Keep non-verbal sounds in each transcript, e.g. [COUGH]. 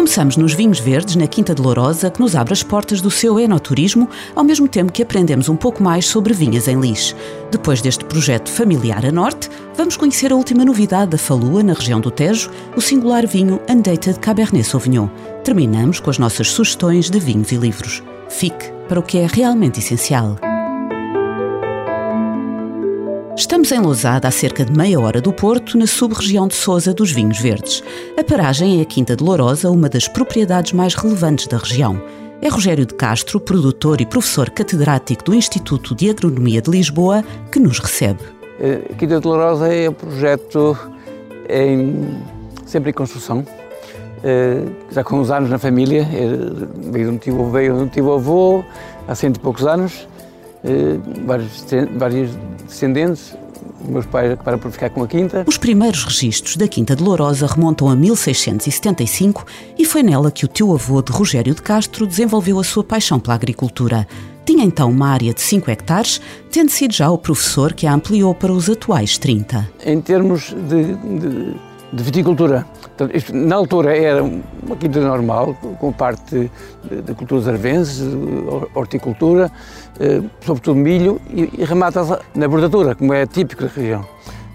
Começamos nos vinhos verdes na Quinta de Lourosa, que nos abre as portas do seu enoturismo, ao mesmo tempo que aprendemos um pouco mais sobre vinhas em Lis. Depois deste projeto familiar a norte, vamos conhecer a última novidade da Falua, na região do Tejo, o singular vinho Undated Cabernet Sauvignon. Terminamos com as nossas sugestões de vinhos e livros. Fique para o que é realmente essencial. Estamos em Lousada, a cerca de meia hora do Porto, na sub-região de Sousa dos Vinhos Verdes. A paragem é a Quinta de Lourosa, uma das propriedades mais relevantes da região. É Rogério de Castro, produtor e professor catedrático do Instituto de Agronomia de Lisboa, que nos recebe. A Quinta de Lourosa é um projeto em, sempre em construção, eh, já com uns anos na família, eh, veio de um tio, veio de um tio avô, há cento e poucos anos, eh, vários, vários descendentes, meus pais acabaram por ficar com a quinta. Os primeiros registros da Quinta de Lourosa remontam a 1675 e foi nela que o tio-avô de Rogério de Castro desenvolveu a sua paixão pela agricultura. Tinha então uma área de 5 hectares, tendo sido já o professor que a ampliou para os atuais 30. Em termos de, de, de viticultura, na altura era uma quinta normal, com parte de culturas arvenses, horticultura, eh, sobretudo milho, e, e remata na bordadura, como é típico da região.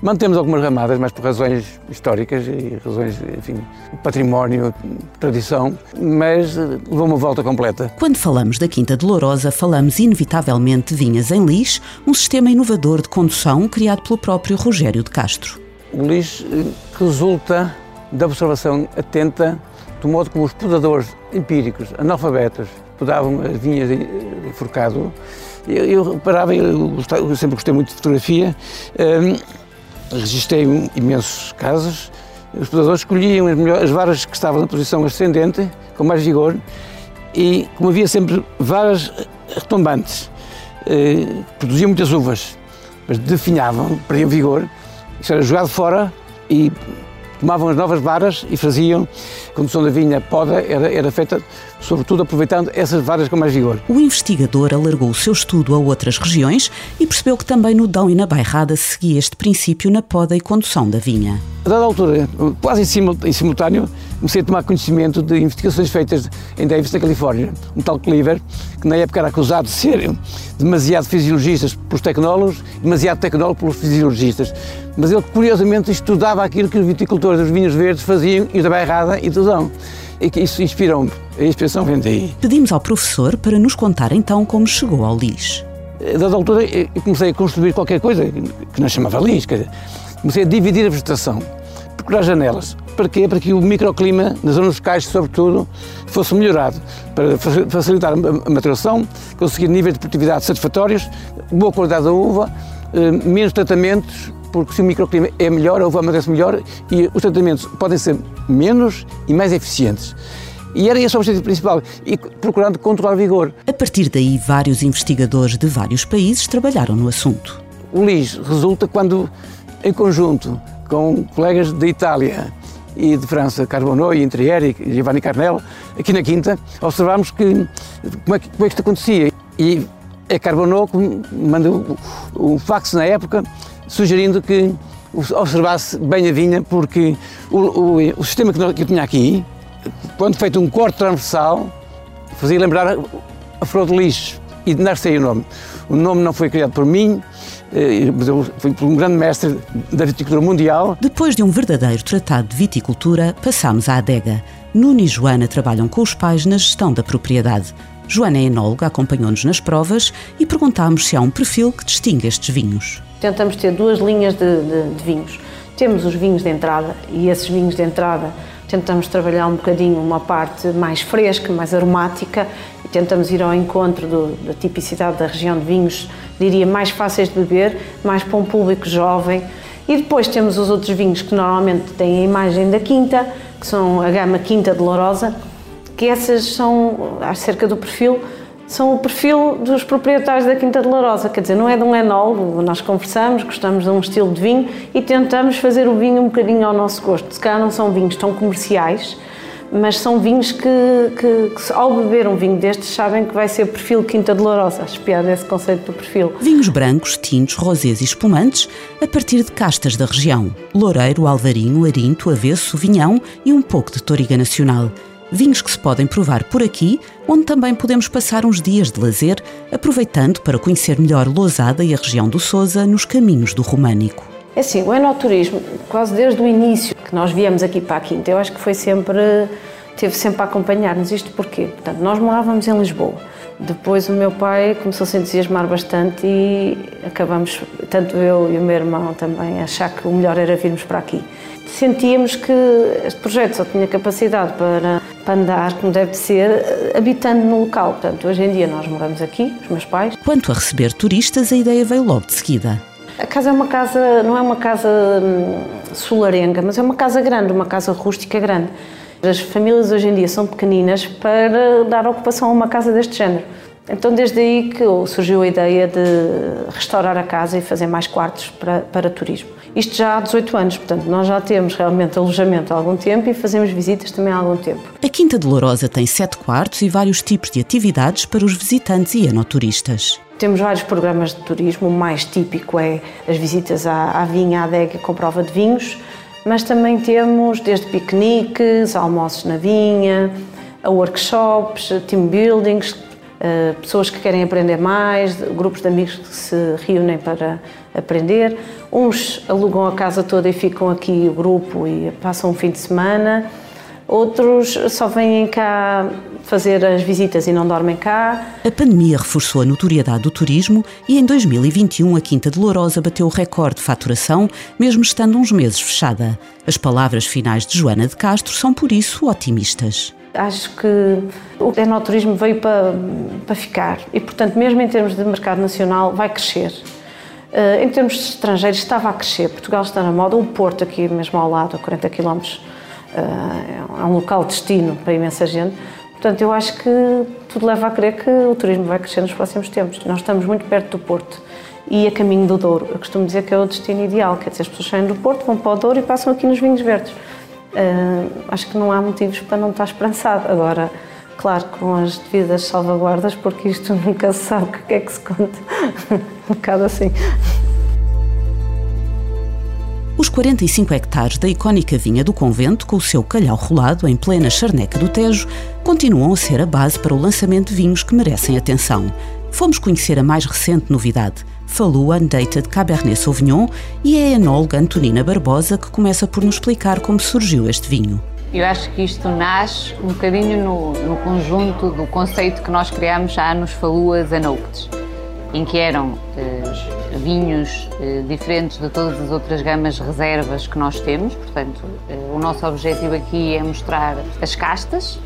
Mantemos algumas ramadas, mas por razões históricas e razões, enfim, património, tradição, mas eh, levou uma volta completa. Quando falamos da Quinta de Lourosa, falamos inevitavelmente de vinhas em lis, um sistema inovador de condução criado pelo próprio Rogério de Castro. O lis eh, resulta da observação atenta do modo como os podadores empíricos, analfabetos, podavam as vinhas enforcado. Eu, eu reparava, eu, eu, sempre gostei muito de fotografia, um, registrei imensos casos. Os podadores escolhiam as, melhores, as varas que estavam na posição ascendente, com mais vigor, e como havia sempre varas retombantes, eh, produziam muitas uvas, mas definhavam, perdiam vigor, isso era jogado fora e tomavam as novas varas e faziam, a condução da vinha poda era, era feita sobretudo aproveitando essas varas com mais vigor. O investigador alargou o seu estudo a outras regiões e percebeu que também no Dão e na Bairrada seguia este princípio na poda e condução da vinha. A dada altura, quase em simultâneo, comecei a tomar conhecimento de investigações feitas em Davis, na Califórnia. Um tal Cleaver, que na época era acusado de ser demasiado fisiologista pelos tecnólogos, demasiado tecnólogo pelos fisiologistas. Mas ele, curiosamente, estudava aquilo que os viticultores dos vinhos verdes faziam e da Bairrada e do Dão. E que isso inspirou-me. A inspiração vem daí. Pedimos ao professor para nos contar então como chegou ao lis. A dada altura, eu comecei a construir qualquer coisa que não chamava lis. Comecei a dividir a vegetação, procurar janelas. Para quê? Para que o microclima, nas zonas locais, sobretudo, fosse melhorado, para facilitar a maturação, conseguir níveis de produtividade satisfatórios, boa qualidade da uva, eh, menos tratamentos, porque se o microclima é melhor, a uva amadurece melhor e os tratamentos podem ser menos e mais eficientes. E era esse o objetivo principal, e procurando controlar o vigor. A partir daí, vários investigadores de vários países trabalharam no assunto. O LIS resulta quando, em conjunto com colegas da Itália e de França, Carbonneau e Intrieri e Giovanni Carnel, aqui na Quinta, observámos que como é que, como é que isto acontecia. E é Carbonneau que mandou um fax na época sugerindo que observasse bem a vinha, porque o, o, o sistema que eu tinha aqui, quando feito um corte transversal, fazia lembrar a flor de lixo e de nascer o nome. O nome não foi criado por mim, foi por um grande mestre da viticultura mundial. Depois de um verdadeiro tratado de viticultura, passamos à adega. Nuno e Joana trabalham com os pais na gestão da propriedade. Joana é enóloga, acompanhou-nos nas provas e perguntámos se há um perfil que distingue estes vinhos. Tentamos ter duas linhas de, de, de vinhos. Temos os vinhos de entrada e esses vinhos de entrada tentamos trabalhar um bocadinho uma parte mais fresca, mais aromática e tentamos ir ao encontro do, da tipicidade da região de vinhos, diria, mais fáceis de beber, mais para um público jovem. E depois temos os outros vinhos que normalmente têm a imagem da Quinta, que são a gama Quinta de Lourosa, que essas são acerca do perfil são o perfil dos proprietários da Quinta de Larosa, quer dizer, não é de um enólogo, nós conversamos, gostamos de um estilo de vinho e tentamos fazer o vinho um bocadinho ao nosso gosto. Se calhar não são vinhos tão comerciais, mas são vinhos que, que, que, ao beber um vinho destes sabem que vai ser perfil Quinta de Lourosa, espiado esse conceito do perfil. Vinhos brancos, tintos, rosés e espumantes a partir de castas da região. Loureiro, Alvarinho, Arinto, Avesso, Vinhão e um pouco de Toriga Nacional. Vinhos que se podem provar por aqui, onde também podemos passar uns dias de lazer, aproveitando para conhecer melhor Lousada e a região do Sousa nos caminhos do Românico. É assim, o enoturismo, quase desde o início que nós viemos aqui para a Quinta, eu acho que foi sempre, teve sempre a acompanhar-nos. Isto porquê? Portanto, nós morávamos em Lisboa. Depois o meu pai começou a se entusiasmar bastante e acabamos, tanto eu e o meu irmão também, a achar que o melhor era virmos para aqui. Sentíamos que este projeto só tinha capacidade para, para andar, como deve ser, habitando no local. Portanto, hoje em dia nós moramos aqui, os meus pais. Quanto a receber turistas, a ideia veio logo de seguida. A casa é uma casa, não é uma casa hum, solarenga, mas é uma casa grande, uma casa rústica grande. As famílias hoje em dia são pequeninas para dar ocupação a uma casa deste género. Então, desde aí que surgiu a ideia de restaurar a casa e fazer mais quartos para, para turismo. Isto já há 18 anos, portanto, nós já temos realmente alojamento há algum tempo e fazemos visitas também há algum tempo. A Quinta de Lourosa tem sete quartos e vários tipos de atividades para os visitantes e enoturistas. Temos vários programas de turismo, o mais típico é as visitas à, à vinha, à adega com prova de vinhos, mas também temos desde piqueniques, almoços na vinha, workshops, team buildings, eh, pessoas que querem aprender mais, grupos de amigos que se reúnem para aprender. Uns alugam a casa toda e ficam aqui o grupo e passam um fim de semana. Outros só vêm cá fazer as visitas e não dormem cá. A pandemia reforçou a notoriedade do turismo e em 2021 a Quinta de Lourosa bateu o recorde de faturação, mesmo estando uns meses fechada. As palavras finais de Joana de Castro são, por isso, otimistas. Acho que o enoturismo veio para, para ficar e, portanto, mesmo em termos de mercado nacional, vai crescer. Uh, em termos de estrangeiros, estava a crescer. Portugal está na moda. O Porto, aqui mesmo ao lado, a 40 km, uh, é um local de destino para imensa gente. Portanto, eu acho que tudo leva a crer que o turismo vai crescer nos próximos tempos. Nós estamos muito perto do Porto e a caminho do Douro. Eu costumo dizer que é o destino ideal, quer dizer, as pessoas saem do Porto, vão para o Douro e passam aqui nos vinhos verdes. Uh, acho que não há motivos para não estar esperançado. Agora, claro, com as devidas salvaguardas, porque isto [LAUGHS] nunca se sabe o que é que se conta. [LAUGHS] um bocado assim. Os 45 hectares da icónica vinha do convento, com o seu calhau rolado em plena charneca do Tejo, continuam a ser a base para o lançamento de vinhos que merecem atenção. Fomos conhecer a mais recente novidade, Falou Undated Cabernet Sauvignon, e é a enóloga Antonina Barbosa que começa por nos explicar como surgiu este vinho. Eu acho que isto nasce um bocadinho no, no conjunto do conceito que nós criamos já nos Faluas Anouktes, em que eram eh, vinhos eh, diferentes de todas as outras gamas reservas que nós temos. Portanto, eh, o nosso objetivo aqui é mostrar as castas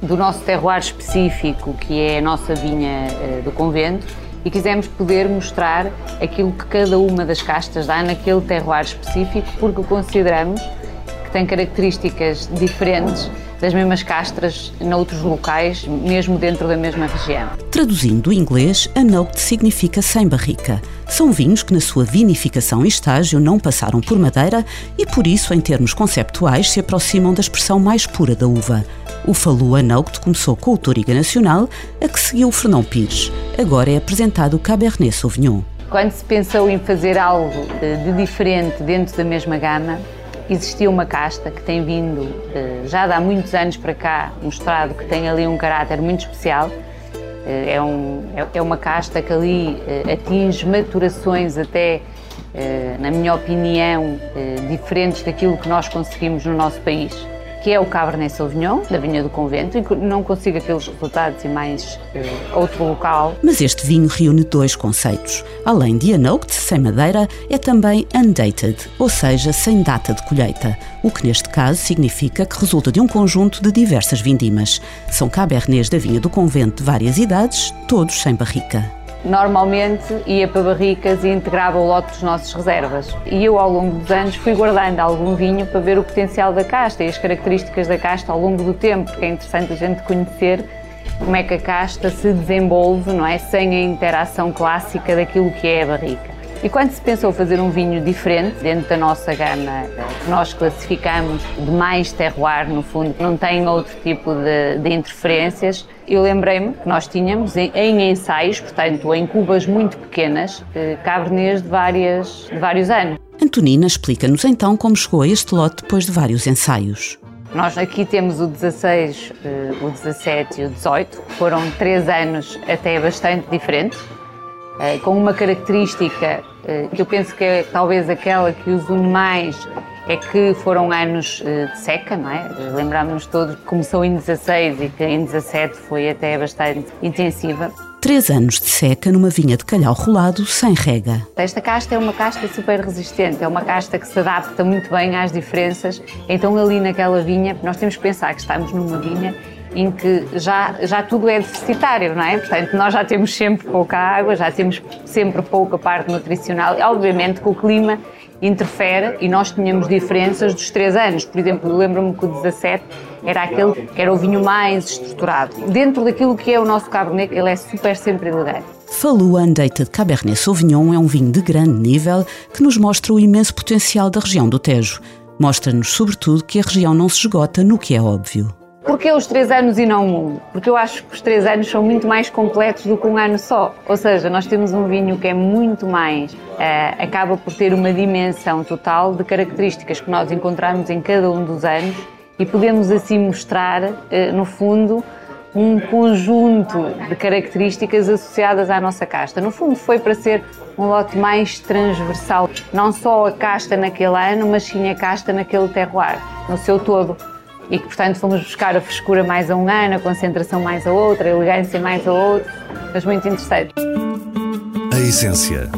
do nosso terroir específico, que é a nossa vinha eh, do convento, e quisemos poder mostrar aquilo que cada uma das castas dá naquele terroir específico, porque consideramos que tem características diferentes das mesmas castras noutros locais, mesmo dentro da mesma região. Traduzindo do inglês, anote significa sem barrica. São vinhos que na sua vinificação e estágio não passaram por madeira e por isso, em termos conceptuais, se aproximam da expressão mais pura da uva. O Falu Anauct começou com o Toriga Nacional, a que seguiu o Fernão Pires. Agora é apresentado o Cabernet Sauvignon. Quando se pensou em fazer algo de diferente dentro da mesma gama, existia uma casta que tem vindo eh, já há muitos anos para cá mostrado que tem ali um caráter muito especial. Eh, é, um, é, é uma casta que ali atinge maturações até, na minha opinião, diferentes daquilo que nós conseguimos no nosso país que é o Cabernet Sauvignon, da Vinha do Convento, e não consigo aqueles resultados em mais uh, outro local. Mas este vinho reúne dois conceitos. Além de unoked, sem madeira, é também undated, ou seja, sem data de colheita, o que neste caso significa que resulta de um conjunto de diversas vindimas. São Cabernets da Vinha do Convento de várias idades, todos sem barrica normalmente ia para barricas e integrava o lote dos nossos reservas. E eu, ao longo dos anos, fui guardando algum vinho para ver o potencial da casta e as características da casta ao longo do tempo, porque é interessante a gente conhecer como é que a casta se desenvolve, não é? Sem a interação clássica daquilo que é a barrica. E quando se pensou fazer um vinho diferente, dentro da nossa gama, que nós classificamos de mais terroir, no fundo, que não tem outro tipo de, de interferências, eu lembrei-me que nós tínhamos em, em, ensaios, portanto, em cubas muito pequenas, eh, cabernês de, várias, de vários anos. Antonina explica-nos então como chegou a este lote depois de vários ensaios. Nós aqui temos o 16, eh, o 17 e o 18, foram três anos até bastante diferentes, com uma característica eh, que eu penso que é talvez aquela que os une mais é que foram anos eh, de seca, não é? Lembramos-nos todos que começou em 16 e que em 17 foi até bastante intensiva. Três anos de seca numa vinha de calhau rolado sem rega. Esta casta é uma casta super resistente, é uma casta que se adapta muito bem às diferenças. Então, ali naquela vinha, nós temos que pensar que estamos numa vinha em que já, já tudo é deficitário, não é? Portanto, nós já temos sempre pouca água, já temos sempre pouca parte nutricional. Obviamente que o clima interfere e nós tínhamos diferenças dos três anos. Por exemplo, lembro-me que o 17 era aquele que era o vinho mais estruturado. Dentro daquilo que é o nosso Cabernet, ele é super sempre elegante. Falua Undated Cabernet Sauvignon é um vinho de grande nível que nos mostra o imenso potencial da região do Tejo. Mostra-nos, sobretudo, que a região não se esgota no que é óbvio. Porquê os três anos e não um? Porque eu acho que os três anos são muito mais completos do que um ano só. Ou seja, nós temos um vinho que é muito mais, uh, acaba por ter uma dimensão total de características que nós encontramos em cada um dos anos e podemos assim mostrar, uh, no fundo, um conjunto de características associadas à nossa casta. No fundo, foi para ser um lote mais transversal, não só a casta naquele ano, mas sim a casta naquele terroir, no seu todo e que, portanto, fomos buscar a frescura mais a um ano, a concentração mais a outra, a elegância mais a outro, mas muito interessante. A essência.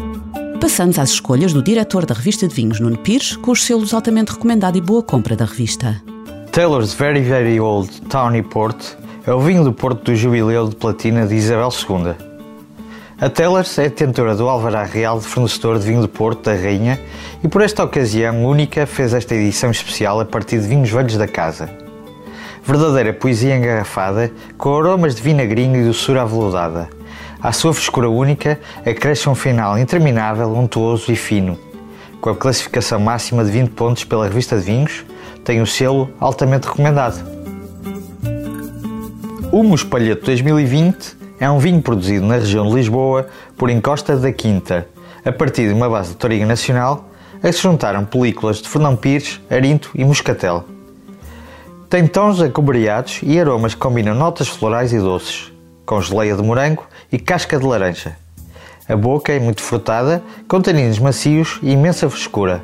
Passamos às escolhas do diretor da revista de vinhos, Nuno Pires, com os selos altamente recomendado e boa compra da revista. Taylor's Very Very Old Tawny Port é o vinho do Porto do Jubileu de Platina de Isabel II. A Taylor's é detentora do Alvará Real de fornecedor de vinho do Porto da Rainha e por esta ocasião única fez esta edição especial a partir de vinhos velhos da casa. Verdadeira poesia engarrafada, com aromas de vinagrinho e doçura aveludada. À sua frescura única, acresce um final interminável, untuoso e fino. Com a classificação máxima de 20 pontos pela revista de vinhos, tem o selo altamente recomendado. O Mospalheto 2020 é um vinho produzido na região de Lisboa por Encosta da Quinta, a partir de uma base de Toriga Nacional, a se juntaram películas de Fernão Pires, Arinto e Moscatel. Tem tons acobreados e aromas que combinam notas florais e doces, com geleia de morango e casca de laranja. A boca é muito frutada, com taninos macios e imensa frescura.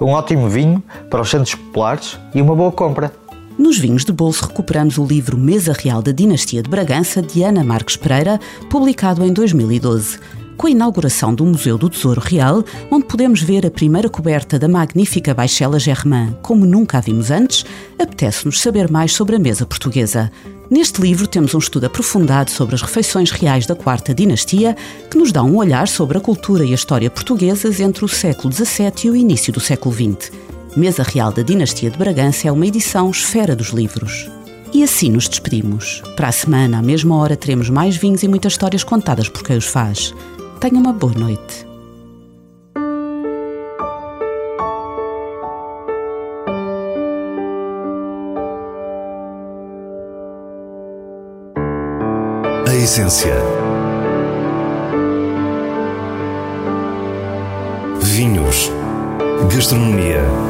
Um ótimo vinho para os santos populares e uma boa compra. Nos vinhos de bolso recuperamos o livro Mesa Real da Dinastia de Bragança de Ana Marques Pereira, publicado em 2012 com a inauguração do Museu do Tesouro Real, onde podemos ver a primeira coberta da magnífica Baixela Germain, como nunca a vimos antes, apetece-nos saber mais sobre a mesa portuguesa. Neste livro temos um estudo aprofundado sobre as refeições reais da Quarta Dinastia, que nos dá um olhar sobre a cultura e a história portuguesas entre o século XVII e o início do século XX. Mesa Real da Dinastia de Bragança é uma edição esfera dos livros. E assim nos despedimos. Para a semana, à mesma hora, teremos mais vinhos e muitas histórias contadas por quem os faz. Tenha uma boa noite. A essência. Vinhos. Gastronomia.